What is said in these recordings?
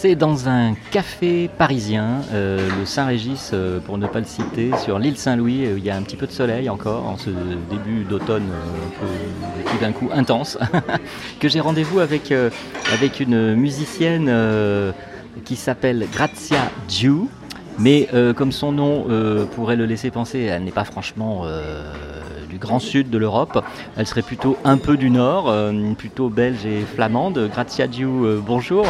C'est dans un café parisien, euh, le Saint-Régis, euh, pour ne pas le citer, sur l'île Saint-Louis. euh, il y a un petit peu de soleil encore, en ce début d'automne euh, tout d'un coup intense, que j'ai rendez-vous avec, avec une musicienne qui s'appelle Grazia Giu. Mais comme son nom pourrait le laisser penser, elle n'est pas franchement du grand sud de l'Europe. Elle serait plutôt un peu du nord, euh, plutôt belge et flamande. Grazia Giu, euh, bonjour.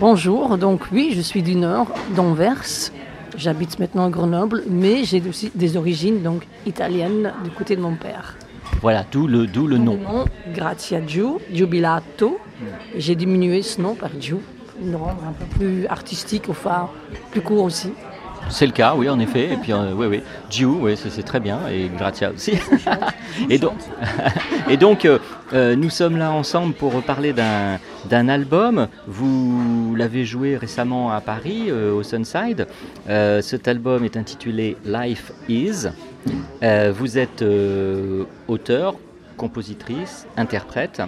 Bonjour, donc oui, je suis du nord, d'Anvers. J'habite maintenant à Grenoble, mais j'ai aussi des origines donc italiennes du côté de mon père. Voilà, d'où le, d'où le nom. nom Grazia Giu, Giubilato. J'ai diminué ce nom par Giu, pour le rendre un peu plus artistique, enfin plus court aussi. C'est le cas, oui, en effet. Et puis, euh, oui, oui. Giu, oui, c'est très bien. Et Grazia aussi. et donc, et donc euh, euh, nous sommes là ensemble pour parler d'un d'un album. Vous l'avez joué récemment à Paris, euh, au Sunside. Cet album est intitulé Life Is. Vous êtes auteur, compositrice, interprète.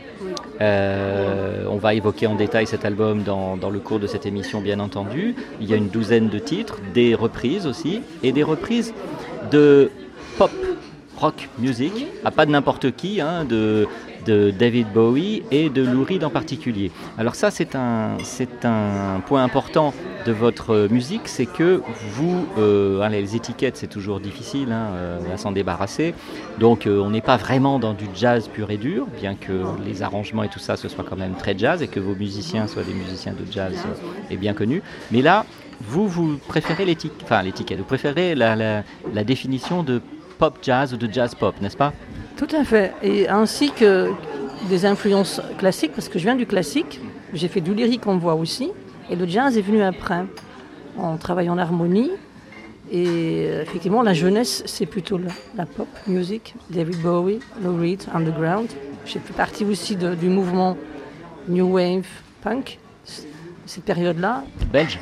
Euh, on va évoquer en détail cet album dans, le cours de cette émission, bien entendu. Il y a une douzaine de titres, des reprises aussi, et des reprises de pop, rock music, à pas de n'importe qui, hein, de, de David Bowie et de Lou Reed en particulier. Alors ça, c'est un, c'est un point important de votre musique, c'est que vous, euh, hein, les étiquettes, c'est toujours difficile hein, euh, à s'en débarrasser. Donc euh, on n'est pas vraiment dans du jazz pur et dur, bien que les arrangements et tout ça, ce soit quand même très jazz et que vos musiciens soient des musiciens de jazz et bien connus. Mais là, vous, vous préférez l'étiquette, enfin l'étiquette, vous préférez la définition de pop jazz ou de jazz pop, n'est-ce pas? Tout à fait. Et ainsi que des influences classiques, parce que je viens du classique, j'ai fait du lyrique en voix aussi, et le jazz est venu après. En harmonie, et euh, effectivement, la jeunesse, c'est plutôt la, la pop music, David Bowie, Lou Reed, Underground. J'ai fait partie aussi de- du mouvement New Wave Punk, cette période-là. Belge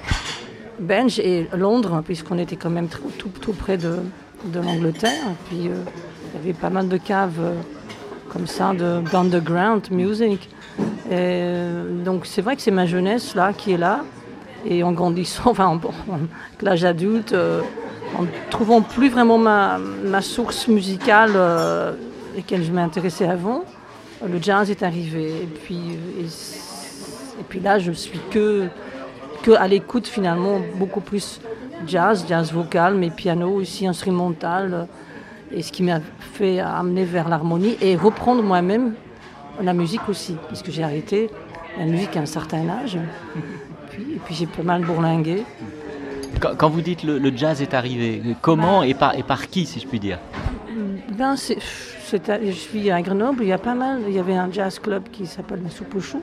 Belge et Londres, puisqu'on était quand même tout, tout près de, de l'Angleterre. Et puis euh, il y avait pas mal de caves euh, comme ça de- d'underground music. Euh, donc c'est vrai que c'est ma jeunesse là qui est là. Et en grandissant, enfin en, en- l'âge adulte, euh, en trouvant plus vraiment ma, source musicale euh, laquelle je m'intéressais avant, le jazz est arrivé. Et puis, euh, et, puis là, je suis que que à l'écoute finalement beaucoup plus jazz, jazz vocal, mais piano aussi instrumental, et ce qui m'a fait amener vers l'harmonie et reprendre moi-même la musique aussi, puisque j'ai arrêté la musique à un certain âge, puis, et puis j'ai pas mal bourlingué. Quand, quand vous dites le, le jazz est arrivé, comment et par, et par qui, si je puis dire Ben, je suis à Grenoble, il y a pas mal, il y avait un jazz club qui s'appelle la Soupe aux choux,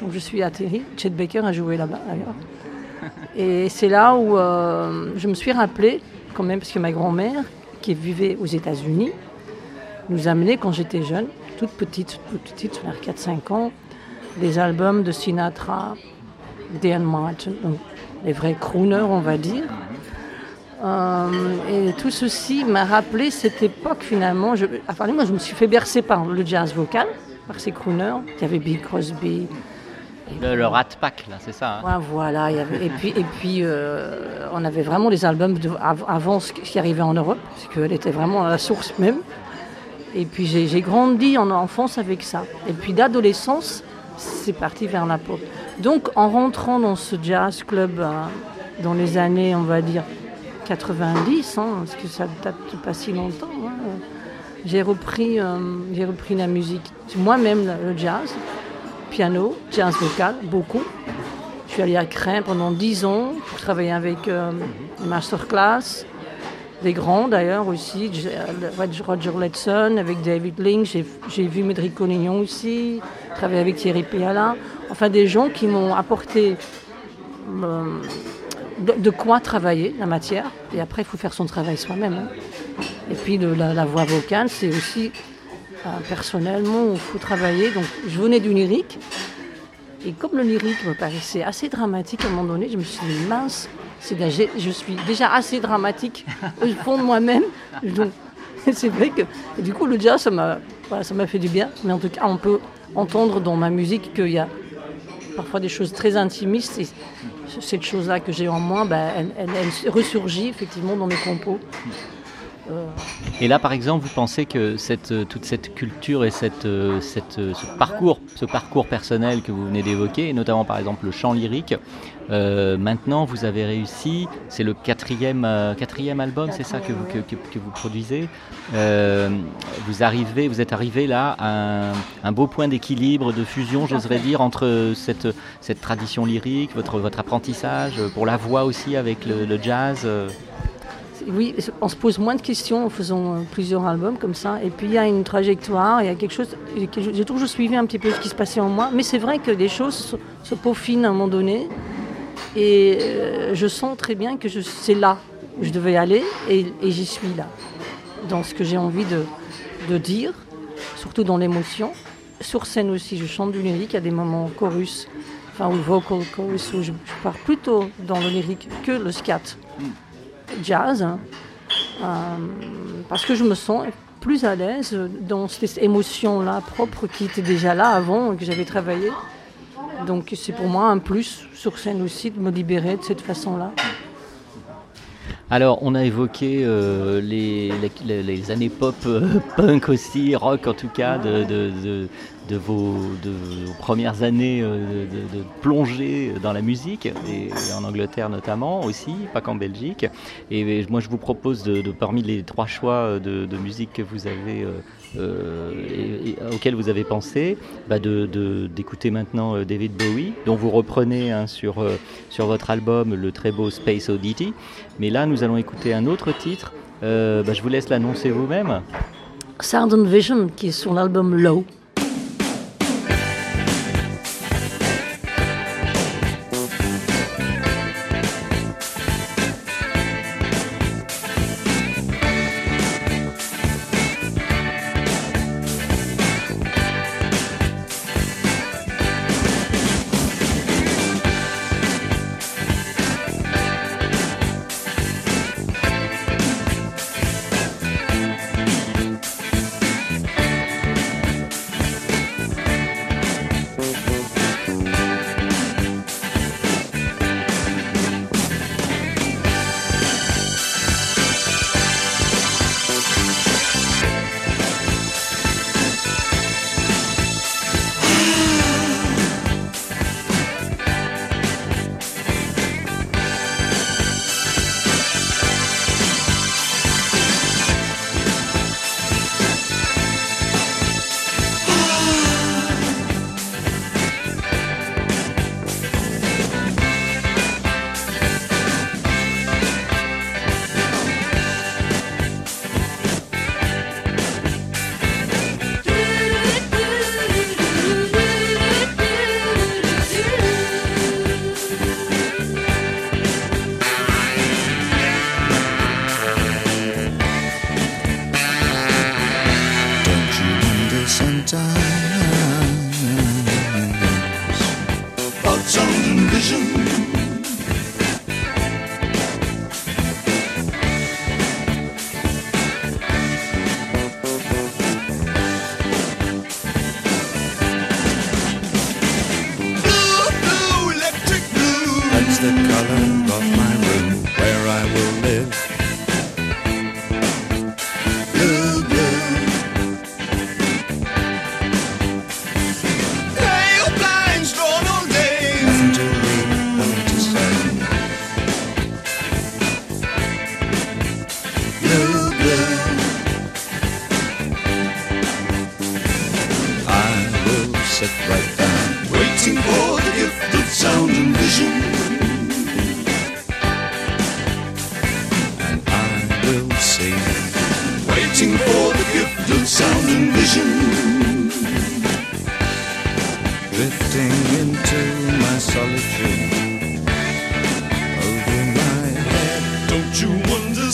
donc je suis atterri, Chet Baker a joué là-bas d'ailleurs. Et c'est là où euh, je me suis rappelé, quand même, parce que ma grand-mère, qui vivait aux États-Unis, nous amenait quand j'étais jeune, toute petite, toute petite, vers 4-5 ans, des albums de Sinatra, Dan Martin, les vrais crooners, on va dire. Euh, et tout ceci m'a rappelé cette époque finalement. Je, enfin, moi, je me suis fait bercer par le jazz vocal, par ces crooners. Il y avait Bing Crosby, Le, le Rat Pack, là, c'est ça hein Ouais, voilà, il y avait- et puis, et puis euh, on avait vraiment des albums de- avant ce qui arrivait en Europe, parce qu'elle était vraiment à la source même. Et puis j'ai grandi en enfance avec ça. Et puis d'adolescence, c'est parti vers la pop. Donc en rentrant dans ce jazz club euh, dans les années, on va dire, 90, hein, parce que ça date pas si longtemps, hein, j'ai repris, euh, j'ai repris la musique, moi-même le jazz, piano, jazz vocal, beaucoup. Je suis allée à Crin pendant 10 ans pour travailler avec euh, Masterclass. des grands d'ailleurs aussi, euh, Roger Letson, avec David Lynch, j'ai- vu Médric Collignon aussi, travaillé avec Thierry Piala, enfin des gens qui m'ont apporté euh, de, quoi travailler la matière, et après il faut faire son travail soi-même. hein. Et puis de la voix vocale, c'est aussi personnellement, il faut travailler. Donc je venais du lyrique, et comme le lyrique me paraissait assez dramatique à un moment donné, je me suis dit mince, je suis déjà assez dramatique au fond de moi-même. Donc c'est vrai que du coup le jazz ça m'a fait du bien. Mais en tout cas on peut entendre dans ma musique qu'il y a parfois des choses très intimistes et cette chose-là que j'ai en moi, ben, elle- elle ressurgit effectivement dans mes compos. Et là, par exemple, vous pensez que cette, euh, toute cette culture et cette, euh, cette, euh, ce, parcours, ce parcours personnel que vous venez d'évoquer, et notamment par exemple le chant lyrique, euh, maintenant vous avez réussi, c'est le quatrième, euh, quatrième album, c'est ça que vous, que, que- que vous produisez. Euh, vous, arrivez, vous êtes arrivé là à un, un beau point d'équilibre, de fusion, j'oserais dire, entre cette, cette tradition lyrique, votre, votre apprentissage, pour la voix aussi avec le, le jazz. Oui, on se pose moins de questions en faisant euh, plusieurs albums comme ça. Et puis il y a une trajectoire, il y a quelque chose. J'ai toujours suivi un petit peu ce qui se passait en moi, mais c'est vrai que des choses se, peaufinent à un moment donné. Et euh, je sens très bien que c'est là où je devais aller et, j'y suis là. Dans ce que j'ai envie de, dire, surtout dans l'émotion. Sur scène aussi, je chante du lyrique, il y a des moments chorus, enfin, ou vocal chorus, où je, je pars plutôt dans le lyrique que le scat jazz, hein. Euh, parce que je me sens plus à l'aise dans cette émotion-là propre qui était déjà là avant et que j'avais travaillé. Donc c'est pour moi un plus sur scène aussi de me libérer de cette façon-là. Alors, on a évoqué euh, les, les- les années pop, euh, punk aussi, rock en tout cas, de, de- de- de vos, vos premières années euh, de, plongée dans la musique, et, et en Angleterre notamment aussi, pas qu'en Belgique. Et moi, je vous propose, de, parmi les trois choix de, de musique que vous avez, euh, euh, et- et auxquels vous avez pensé, bah, d'écouter maintenant euh, David Bowie, dont vous reprenez hein, sur, euh, sur votre album le très beau Space Oddity. Mais là, nous allons écouter un autre titre. Euh, bah, je vous laisse l'annoncer vous-même. Sound and Vision qui est sur l'album Low.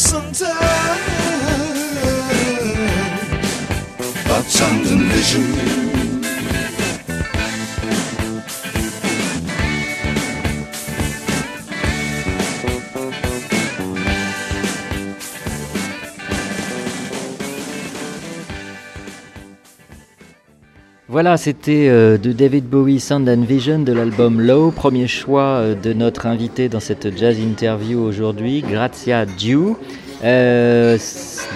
sometimes. but sometimes you. Voilà, c'était euh, de David Bowie Sound and Vision de l'album Low, premier choix euh, de notre invité dans cette jazz interview aujourd'hui, Grazia Dew. Euh,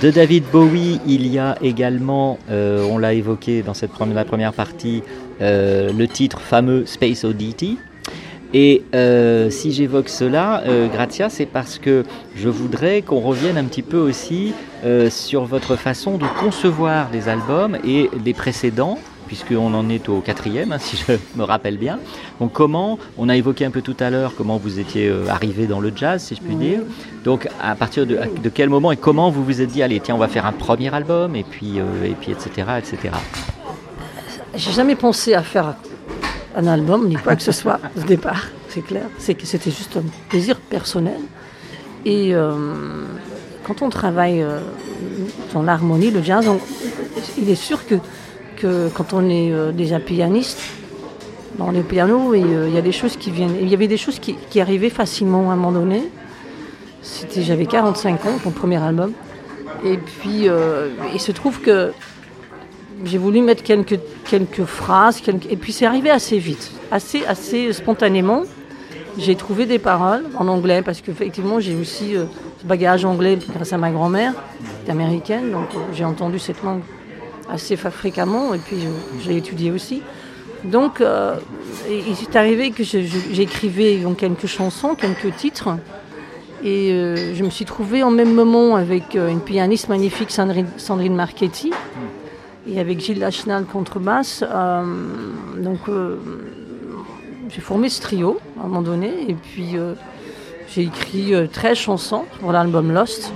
de David Bowie, il y a également, euh, on l'a évoqué dans cette première, la première partie, le titre fameux Space Oddity. Et si j'évoque cela, Grazia, c'est parce que je voudrais qu'on revienne un petit peu aussi sur votre façon de concevoir les albums et les précédents, puisqu'on en est au quatrième, hein, si je me rappelle bien. Donc comment, on a évoqué un peu tout à l'heure comment vous étiez euh, arrivé dans le jazz, si je puis dire. Donc à partir de, de quel moment et comment vous vous êtes dit, allez, tiens, on va faire un premier album, et puis, euh, et puis etc., etc. J'ai jamais pensé à faire un album ni quoi que ce soit au départ, c'est clair. C'est que c'était juste un plaisir personnel. Et euh, quand on travaille dans l'harmonie, le jazz, on- il est sûr que, quand on est euh, déjà pianiste, dans le piano, et, euh, il y a des choses qui viennent. Il y avait des choses qui, arrivaient facilement à un moment donné. J'avais 45 ans, mon premier album. Et puis, euh, il se trouve que j'ai voulu mettre quelques, phrases, et puis c'est arrivé assez vite, assez, assez spontanément. J'ai trouvé des paroles en anglais, parce qu'effectivement, j'ai aussi ce bagage anglais grâce à ma grand-mère, qui est américaine, donc j'ai entendu cette langue assez fréquemment, et puis l'ai étudiée aussi. Donc, euh, il s'est arrivé que j'écrivais quelques chansons, quelques titres, et euh, je me suis trouvée en même moment avec euh, une pianiste magnifique, Sandrine, Sandrine Marchetti, et avec Gilles Lachenal contrebasse. donc j'ai formé ce trio à un moment donné et puis j'ai écrit euh, 13 chansons pour l'album Lost.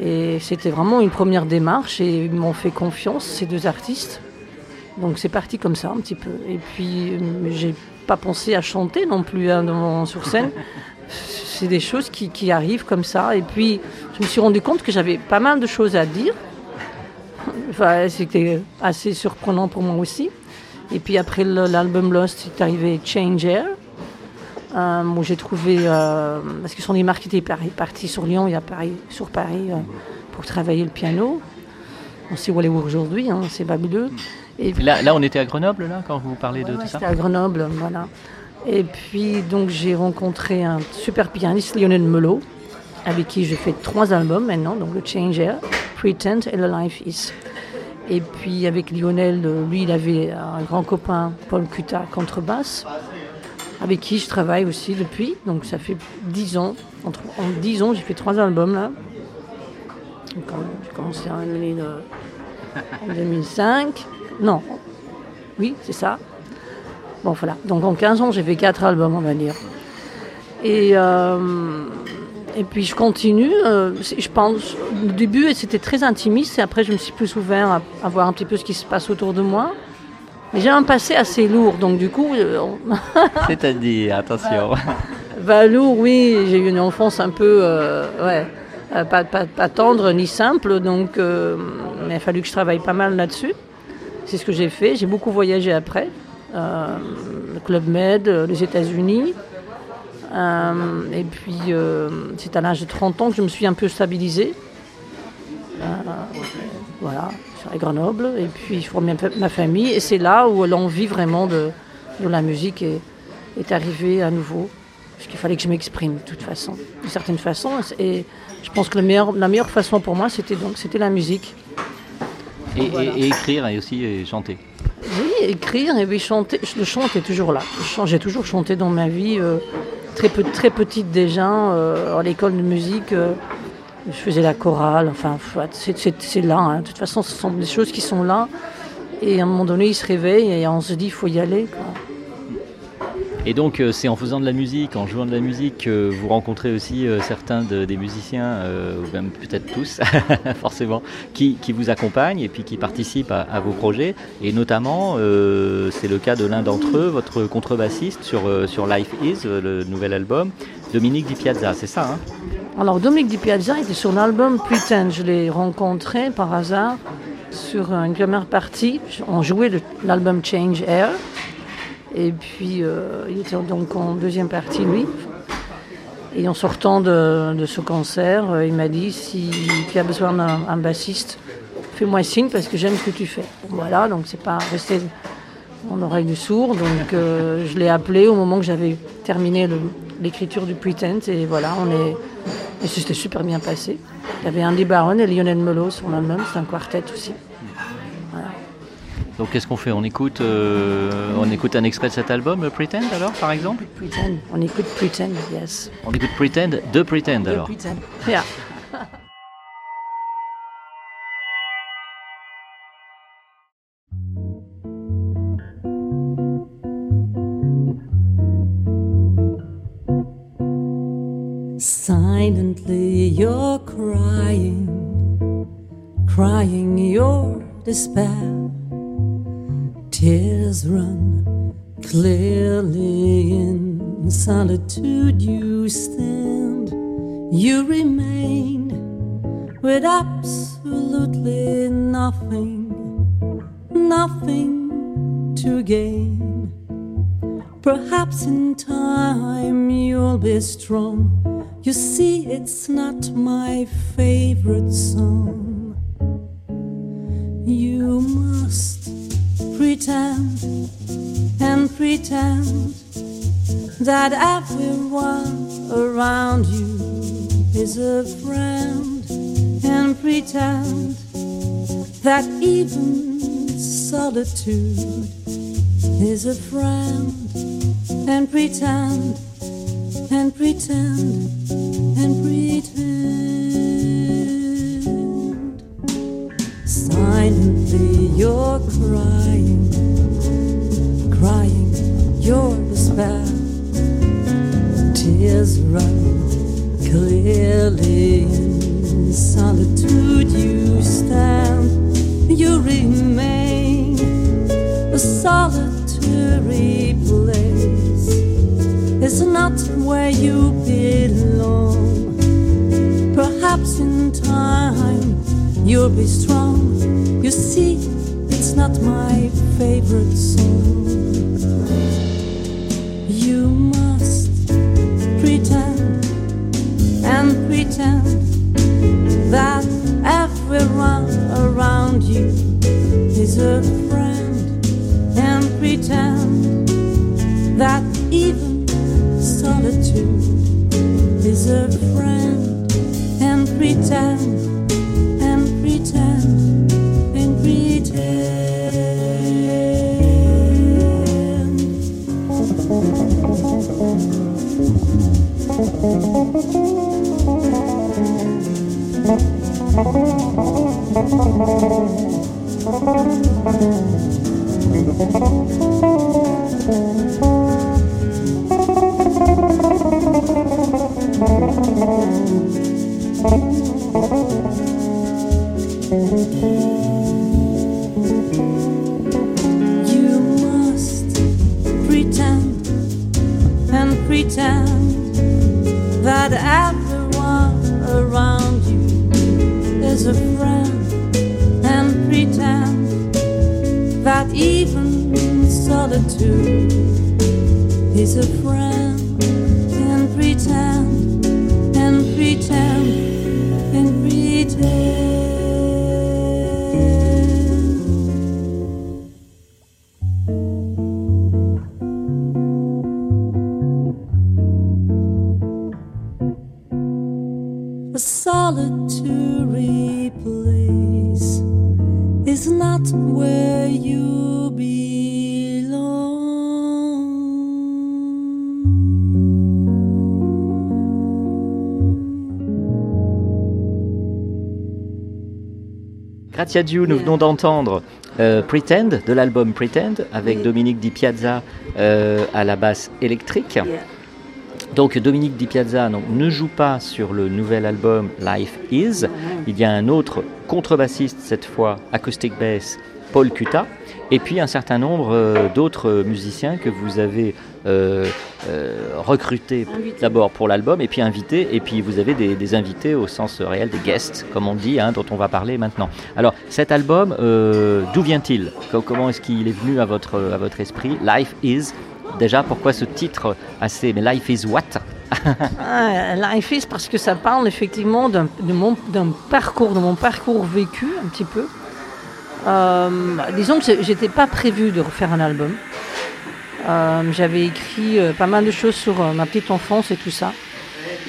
Et c'était vraiment une première démarche et ils m'ont fait confiance, ces deux artistes. Donc c'est parti comme ça un petit peu. Et puis euh, j'ai pas pensé à chanter non plus hein, sur scène. C'est des choses qui, qui arrivent comme ça. Et puis je me suis rendu compte que j'avais pas mal de choses à dire. Enfin, c'était assez surprenant pour moi aussi. Et puis après l'album Lost, est arrivé Change Air, euh, où j'ai trouvé, euh, parce que son marques était par- parti sur Lyon et à Paris, sur Paris euh, pour travailler le piano. On sait où elle est aujourd'hui, hein, c'est fabuleux. Et puis- Là, là, on était à Grenoble, là, quand vous parlez de Ouais, tout ça C'était à Grenoble, voilà. Et puis donc j'ai rencontré un super pianiste, Lionel Melot, avec qui j'ai fait trois albums maintenant, donc le Change Air, Pretend et le Life Is. Et puis avec Lionel, euh, lui il avait un grand copain, Paul Cuta, contrebasse, avec qui je travaille aussi depuis. Donc ça fait dix ans. Entre- en dix ans, j'ai fait trois albums là. J'ai commencé en 2000, euh, en 2005. Non, oui, c'est ça. Bon, voilà. Donc en 15 ans, j'ai fait quatre albums, on va dire. Et, euh, et puis je continue. euh, je pense, au début, c'était très intimiste. Et après, je me suis plus ouvert à voir un petit peu ce qui se passe autour de moi. Mais j'ai un passé assez lourd. Donc du coup, euh, C'est-à-dire, attention. bah, lourd, oui. J'ai eu une enfance un peu... euh, ouais. euh, pas, pas, pas tendre ni simple. Donc, euh, il a fallu que je travaille pas mal là-dessus. C'est ce que j'ai fait. J'ai beaucoup voyagé après. Euh, le Club Med, les États-Unis. Euh, et puis, c'est à l'âge de 30 ans que je me suis un peu stabilisée. Voilà, sur à Grenoble. Et puis, je formais ma- famille. Et c'est là où l'envie vraiment de, de la musique est, est arrivée à nouveau. Parce qu'il fallait que je m'exprime, de toute façon, d'une certaine façon. Et je pense que le meilleur- la meilleure façon pour moi, c'était donc c'était la musique. Et, et- Voilà. et écrire et aussi et chanter. Oui, écrire et puis chanter. Le chant est toujours là. J'ai toujours chanté dans ma vie, euh, très, peu- très petite déjà, euh, à l'école de musique. euh, je faisais la chorale, enfin, c'est là. hein. De toute façon, ce sont des choses qui sont là. Et à un moment donné, il se réveille et on se dit, il faut y aller. Et donc euh, c'est en faisant de la musique, en jouant de la musique, que vous rencontrez aussi euh, certains de- des musiciens, euh, ou même peut-être tous, forcément, qui, vous accompagnent et puis qui participent à, vos projets. Et notamment, c'est le cas de l'un d'entre eux, votre contrebassiste sur, sur Life Is, le nouvel album, Dominique Di Piazza, c'est ça hein Alors Dominique Di Piazza était sur l'album Pretend. Je l'ai rencontré par hasard sur une première partie. On jouait l'album Change Air. Et puis euh, il était donc en deuxième partie, lui. Et en sortant de, ce concert, euh, il m'a dit si tu as besoin d'un un bassiste, fais-moi signe parce que j'aime ce que tu fais. Voilà, donc c'est pas resté en oreille du sourd. Donc euh, je l'ai appelé au moment que j'avais terminé le- l'écriture du Pretend. Et voilà, on est. Et c'était super bien passé. Il y avait Andy Barron et Lionel Mello sur l'album, c'est un quartet aussi. Donc qu'est-ce qu'on fait? On écoute, euh, on écoute un extrait de cet album, euh, Pretend alors par exemple? Pretend, on écoute Pretend, yes. On écoute Pretend de Pretend The alors Pretend. Yeah. Crying your despair. Tears run clearly in solitude. You stand, you remain with absolutely nothing, nothing to gain. Perhaps in time you'll be strong. You see, it's not my favorite song. You must pretend and pretend that everyone around you is a friend, and pretend that even solitude is a friend, and pretend and pretend and pretend. Silently you're crying, crying your despair. Tears run clearly in solitude. You stand, you remain a solitary place It's not where you belong. Perhaps in time you'll be not my favorite song. You A solitary place is not where you Gratia Dieu, nous venons d'entendre euh, Pretend, de l'album Pretend, avec Dominique Di Piazza euh, à la basse électrique. Donc Dominique Di Piazza donc, ne joue pas sur le nouvel album Life Is. Il y a un autre contrebassiste, cette fois acoustic bass, Paul Cuta. Et puis un certain nombre euh, d'autres musiciens que vous avez euh, euh, recrutés d'abord pour l'album et puis invités. Et puis vous avez des, des invités au sens réel, des guests, comme on dit, hein, dont on va parler maintenant. Alors cet album, d'où vient-il? Co- Comment est-ce qu'il est venu à votre, à votre esprit? Life Is. Déjà, pourquoi ce titre assez... Life is what? Ah, Life is parce que ça parle effectivement d'un parcours, de mon parcours vécu un petit peu. Euh, disons que j'étais pas prévu de refaire un album. Euh, J'avais écrit euh, pas mal de choses sur ma petite enfance et tout ça.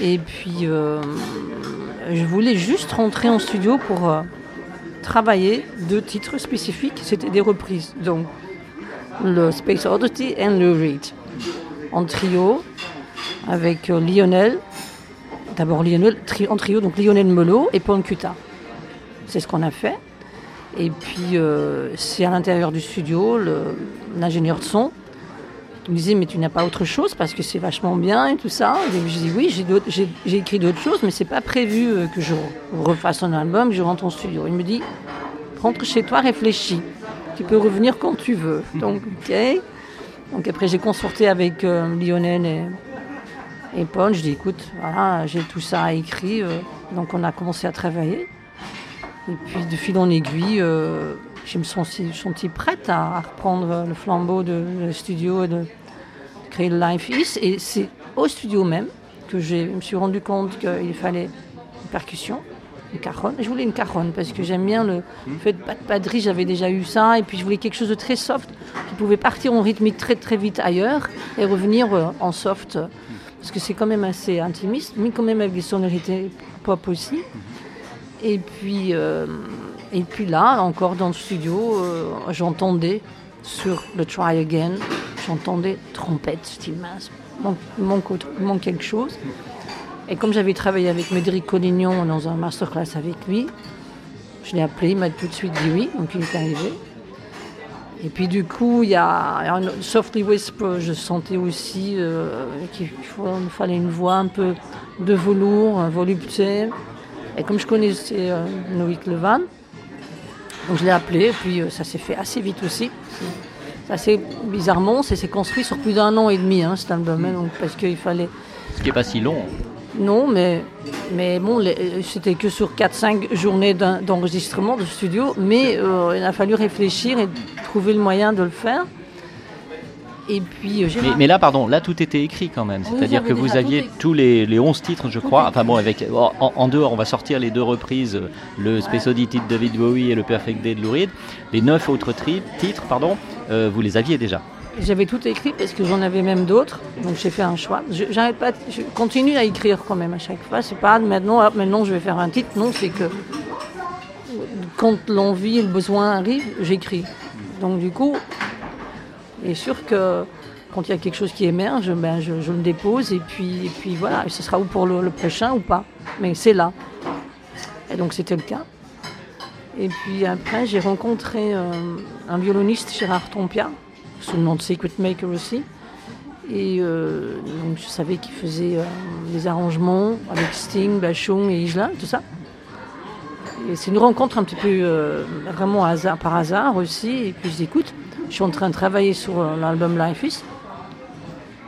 Et puis je voulais juste rentrer en studio pour travailler deux titres spécifiques. C'était des reprises. Donc le Space Oddity et le Read. En trio, avec euh, Lionel, d'abord Lionel, en trio, donc Lionel Melot et Paul Cuta. C'est ce qu'on a fait. Et puis, euh, c'est à l'intérieur du studio, l'ingénieur de son me disait, mais tu n'as pas autre chose parce que c'est vachement bien et tout ça. Et je dis, oui, j'ai écrit d'autres choses, mais c'est pas prévu euh, que je refasse un album, que je rentre en studio. Il me dit, rentre chez toi, réfléchis. Tu peux revenir quand tu veux. Donc, ok. Donc après, j'ai consulté avec euh, Lionel et, et Paul. Je dis, écoute, voilà, j'ai tout ça écrit. euh, donc on a commencé à travailler. Et puis de fil en aiguille, euh, je me suis senti, senti prête à, à reprendre le flambeau de, studio et de, créer le Life Is. Et c'est au studio même que je me suis rendu compte qu'il fallait une percussion, une caronne. Je voulais une caronne parce que j'aime bien le fait de pas de padrie, j'avais déjà eu ça. Et puis je voulais quelque chose de très soft qui pouvait partir en rythmique très très vite ailleurs et revenir euh, en soft. Parce que c'est quand même assez intimiste, mais quand même avec des sonorités pop aussi. Et puis, euh, et puis là, encore dans le studio, euh, j'entendais sur le Try Again, j'entendais trompette, style mince. Manque, manque quelque chose. Et comme j'avais travaillé avec Médéric Collignon dans un masterclass avec lui, je l'ai appelé, il m'a tout de suite dit oui, donc il est arrivé. Et puis du coup, il y a un Softly Whisper, je sentais aussi euh, qu'il fallait une voix un peu de velours, volupté. Et comme je connaissais euh, Noïc Levan, donc je l'ai appelé, et puis euh, ça s'est fait assez vite aussi. C'est assez bizarrement, ça s'est construit sur plus d'un an et demi, hein, cet album, hein, parce qu'il fallait... Ce qui n'est pas si long. Non, mais, mais bon, c'était que sur 4-5 journées d'en- d'enregistrement de studio, mais euh, il a fallu réfléchir et trouver le moyen de le faire. Et puis, euh, Mais, mais là, pardon, là tout était écrit quand même. C'est-à-dire que vous aviez écrit. tous les, les 11 titres, je crois. Enfin bon, avec, en, en dehors, on va sortir les deux reprises, le Space Oddity de David Bowie et le Perfect Day de Lou Reed. Les 9 autres titres, pardon, euh, vous les aviez déjà. J'avais tout écrit parce que j'en avais même d'autres, donc j'ai fait un choix. Je, pas, je continue à écrire quand même à chaque fois. C'est pas maintenant, maintenant je vais faire un titre. Non, c'est que quand l'envie et le besoin arrivent, j'écris. Donc du coup, il est sûr que quand il y a quelque chose qui émerge, ben je, le dépose et puis, et puis voilà, et ce sera ou pour le, le prochain ou pas. Mais c'est là. Et donc c'était le cas. Et puis après, j'ai rencontré euh, un violoniste, Gérard Tompia, sous le nom de Secret Maker aussi. Et euh, donc je savais qu'il faisait euh, des arrangements avec Sting, Bachung et Isla, tout ça. Et c'est une rencontre un petit peu euh, vraiment hasard, par hasard aussi. Et puis je dis, écoute, je suis en train de travailler sur euh, l'album Life Is.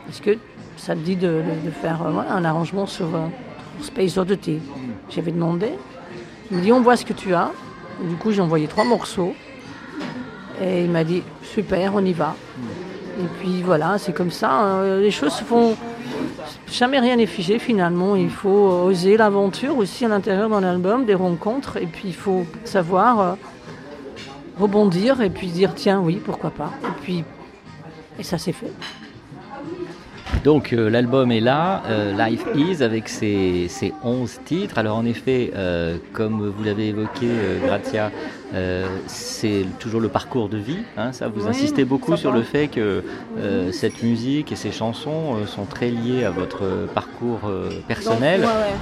Est-ce que ça te dit de, faire voilà, un arrangement sur, sur Space Oddity J'avais demandé. Il me dit, on voit ce que tu as. Et du coup, j'ai envoyé trois morceaux. Et il m'a dit, super, on y va. Et puis voilà, c'est comme ça. hein. Les choses se font. Jamais rien n'est figé finalement. Il faut oser l'aventure aussi à l'intérieur d'un album, des rencontres. Et puis il faut savoir euh, rebondir et puis dire tiens, oui, pourquoi pas. Et puis. Et ça s'est fait. Donc euh, l'album est là, euh, Life Is, avec ses, ses 11 titres. Alors en effet, euh, comme vous l'avez évoqué, euh, c'est toujours le parcours de vie. hein, ça, vous Oui, insistez beaucoup sur va. le fait que cette musique et ces chansons sont très liées à votre parcours personnel. Donc, ouais, ouais.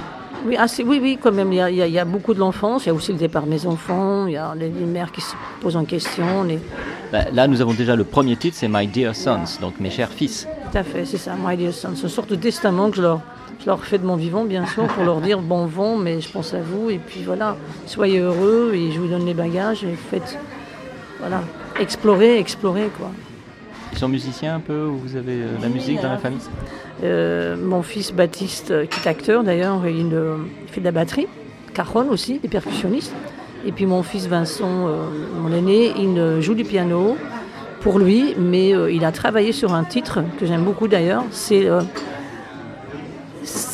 Oui, ah, oui, oui, quand même. Il y, a, il y beaucoup de l'enfance. Il y a aussi le départ de mes enfants. Il y a les, les mères qui se posent en question. Les... Bah, là, nous avons déjà le premier titre, c'est My Dear Sons, donc mes chers fils. Tout à fait, c'est ça, My Dear Son. C'est une sorte de testament que je leur, je leur fais de mon vivant, bien sûr, pour leur dire bon vent, mais je pense à vous. Et puis voilà, soyez heureux et je vous donne les bagages et faites, voilà, explorer, explorer, quoi. Ils sont musiciens un peu ou Vous avez euh, la musique dans la famille? Euh, mon fils Baptiste, euh, qui est acteur d'ailleurs, il, euh, il fait de la batterie, cajon aussi, des percussionnistes. Et puis mon fils Vincent, mon aîné, il joue du piano pour lui, mais euh, il a travaillé sur un titre que j'aime beaucoup d'ailleurs. C'est euh,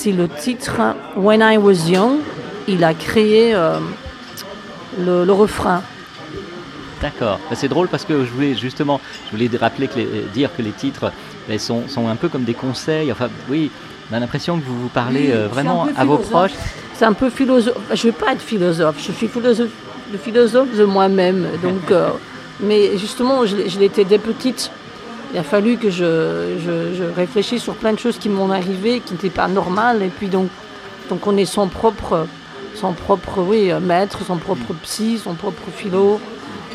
le titre When I Was Young. Il a créé euh, le, le refrain. D'accord. Bah, c'est drôle parce que je voulais justement, je voulais rappeler que les- dire que les titres bah, sont, sont un peu comme des conseils. Enfin, oui, on a l'impression que vous vous parlez euh, vraiment à vos proches. C'est un peu philosophe. Je ne veux pas être philosophe. Je suis philosophe, philosophe de moi-même. Donc, euh, mais justement, je, l'étais dès petite. Il a fallu que je, réfléchisse sur plein de choses qui m'ont arrivé, qui n'étaient pas normales. Et puis donc, donc on est son propre, son propre oui, euh, maître, son propre psy, son propre philo,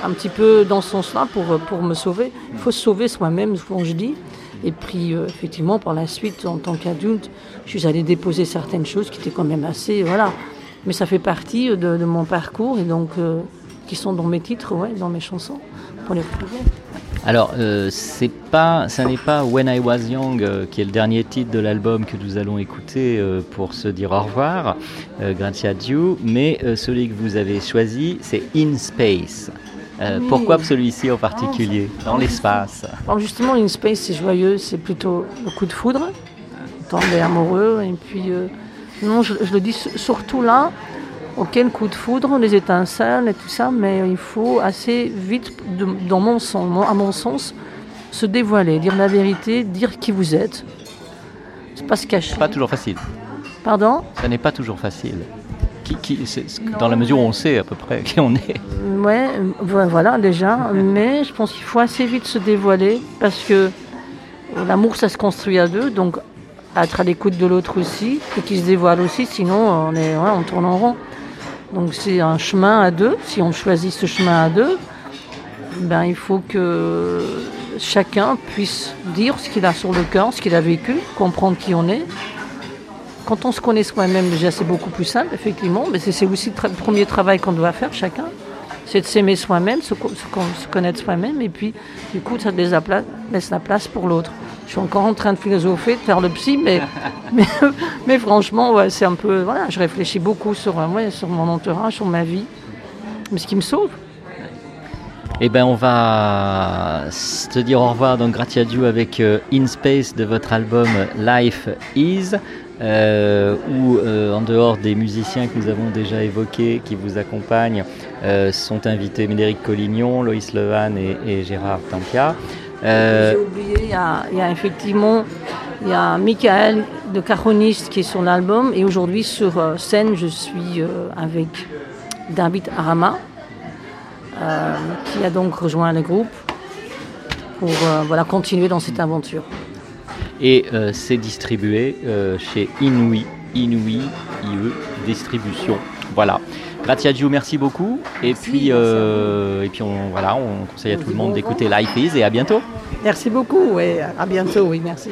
un petit peu dans ce sens-là pour, pour me sauver. Il faut se sauver soi-même, souvent je dis. Et puis, euh, effectivement, par la suite, en tant qu'adulte, je suis allée déposer certaines choses qui étaient quand même assez. Voilà. Mais ça fait partie de, mon parcours et donc euh, qui sont dans mes titres, ouais, dans mes chansons, pour les retrouver. Alors, euh, c'est pas, ça n'est pas When I Was Young, euh, qui est le dernier titre de l'album que nous allons écouter euh, pour se dire au revoir, euh, Grazie a Dieu, mais celui que vous avez choisi, c'est In Space. Oui. Pourquoi celui-ci en particulier Dans l'espace? Alors justement, In Space, c'est joyeux, c'est plutôt le coup de foudre, tomber amoureux, et puis non, je, je le dis surtout là, auquel coup de foudre, les étincelles et tout ça, mais il faut assez vite, de- dans mon sens, mon- à mon sens, se dévoiler, dire la vérité, dire qui vous êtes. C'est pas se cacher. Pas toujours facile. Pardon? Ça n'est pas toujours facile. Qui, qui, dans la mesure où on sait à peu près qui on est. Ouais, euh, vo- voilà déjà. Mais je pense qu'il faut assez vite se dévoiler parce que l'amour, ça se construit à deux. Donc, être à l'écoute de l'autre aussi et qui se dévoile aussi. Sinon, on, est, ouais, on tourne en rond. Donc, c'est un chemin à deux. Si on choisit ce chemin à deux, ben, il faut que chacun puisse dire ce qu'il a sur le cœur, ce qu'il a vécu, comprendre qui on est. Quand on se connaît soi-même, déjà, c'est beaucoup plus simple, effectivement. Mais c'est aussi le premier travail qu'on doit faire chacun. C'est de s'aimer soi-même, se, co- se con- se connaître soi-même. Et puis, du coup, ça laisse la, place pour l'autre. Je suis encore en train de philosopher, de faire le psy, mais, mais franchement, ouais, c'est un peu. Voilà, je réfléchis beaucoup sur, euh, ouais, sur mon entourage, sur ma vie. Mais ce qui me sauve. Eh ben, on va se dire au revoir dans Gratia Dieu avec euh, In Space de votre album Life Is, euh, où euh, en dehors des musiciens que nous avons déjà évoqués, qui vous accompagnent, sont invités Médéric Collignon, Loïs Levan et, et Gérard Tampia. J'ai oublié, il y, a, il y a effectivement il y a Michael de Caroniste qui est sur l'album et aujourd'hui sur euh, scène je suis euh, avec David Arama euh, qui a donc rejoint le groupe pour euh, voilà, continuer dans cette aventure. et euh, c'est distribué chez Inouï, Inouï, IE Distribution. Voilà. Gratia Dieu, merci beaucoup. Et puis, et puis on, voilà, on conseille à tout le monde d'écouter Life Is et à bientôt. Merci beaucoup et à bientôt, oui, merci.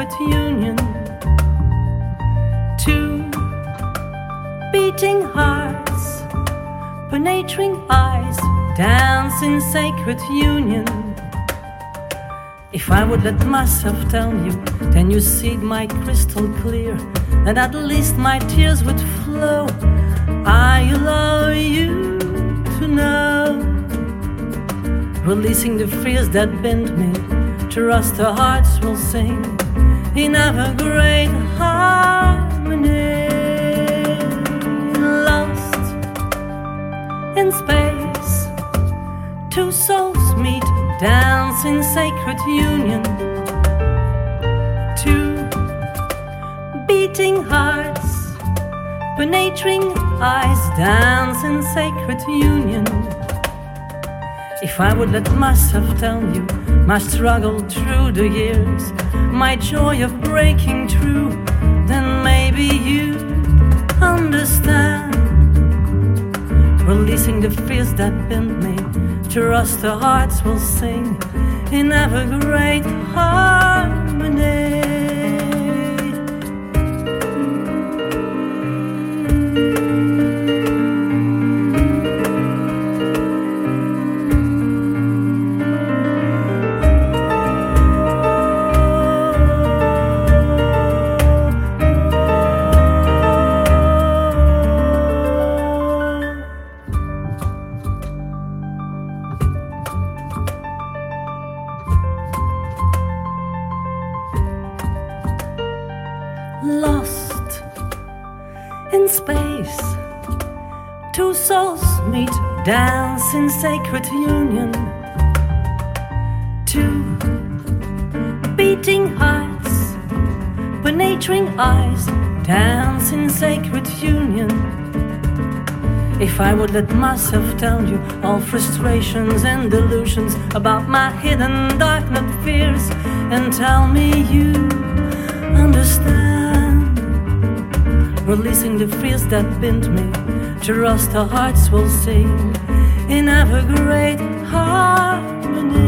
In sacred union. Two beating hearts, penetrating eyes, dance in sacred union. If I would let myself tell you, then you see my crystal clear, and at least my tears would flow. I allow you to know releasing the fears that bend me. Trust our hearts will sing in ever great harmony. Lost in space, two souls meet, dance in sacred union. Two beating hearts, penetrating eyes, dance in sacred union. If I would let myself tell you my struggle through the years, my joy of breaking through, then maybe you understand. Releasing the fears that bend me, trust the hearts will sing in ever great harmony. In sacred union. Two beating hearts, penetrating eyes, dance in sacred union. If I would let myself tell you all frustrations and delusions about my hidden darknet fears, and tell me you understand. Releasing the fears that bind me, trust our hearts will sing in ever great harmony.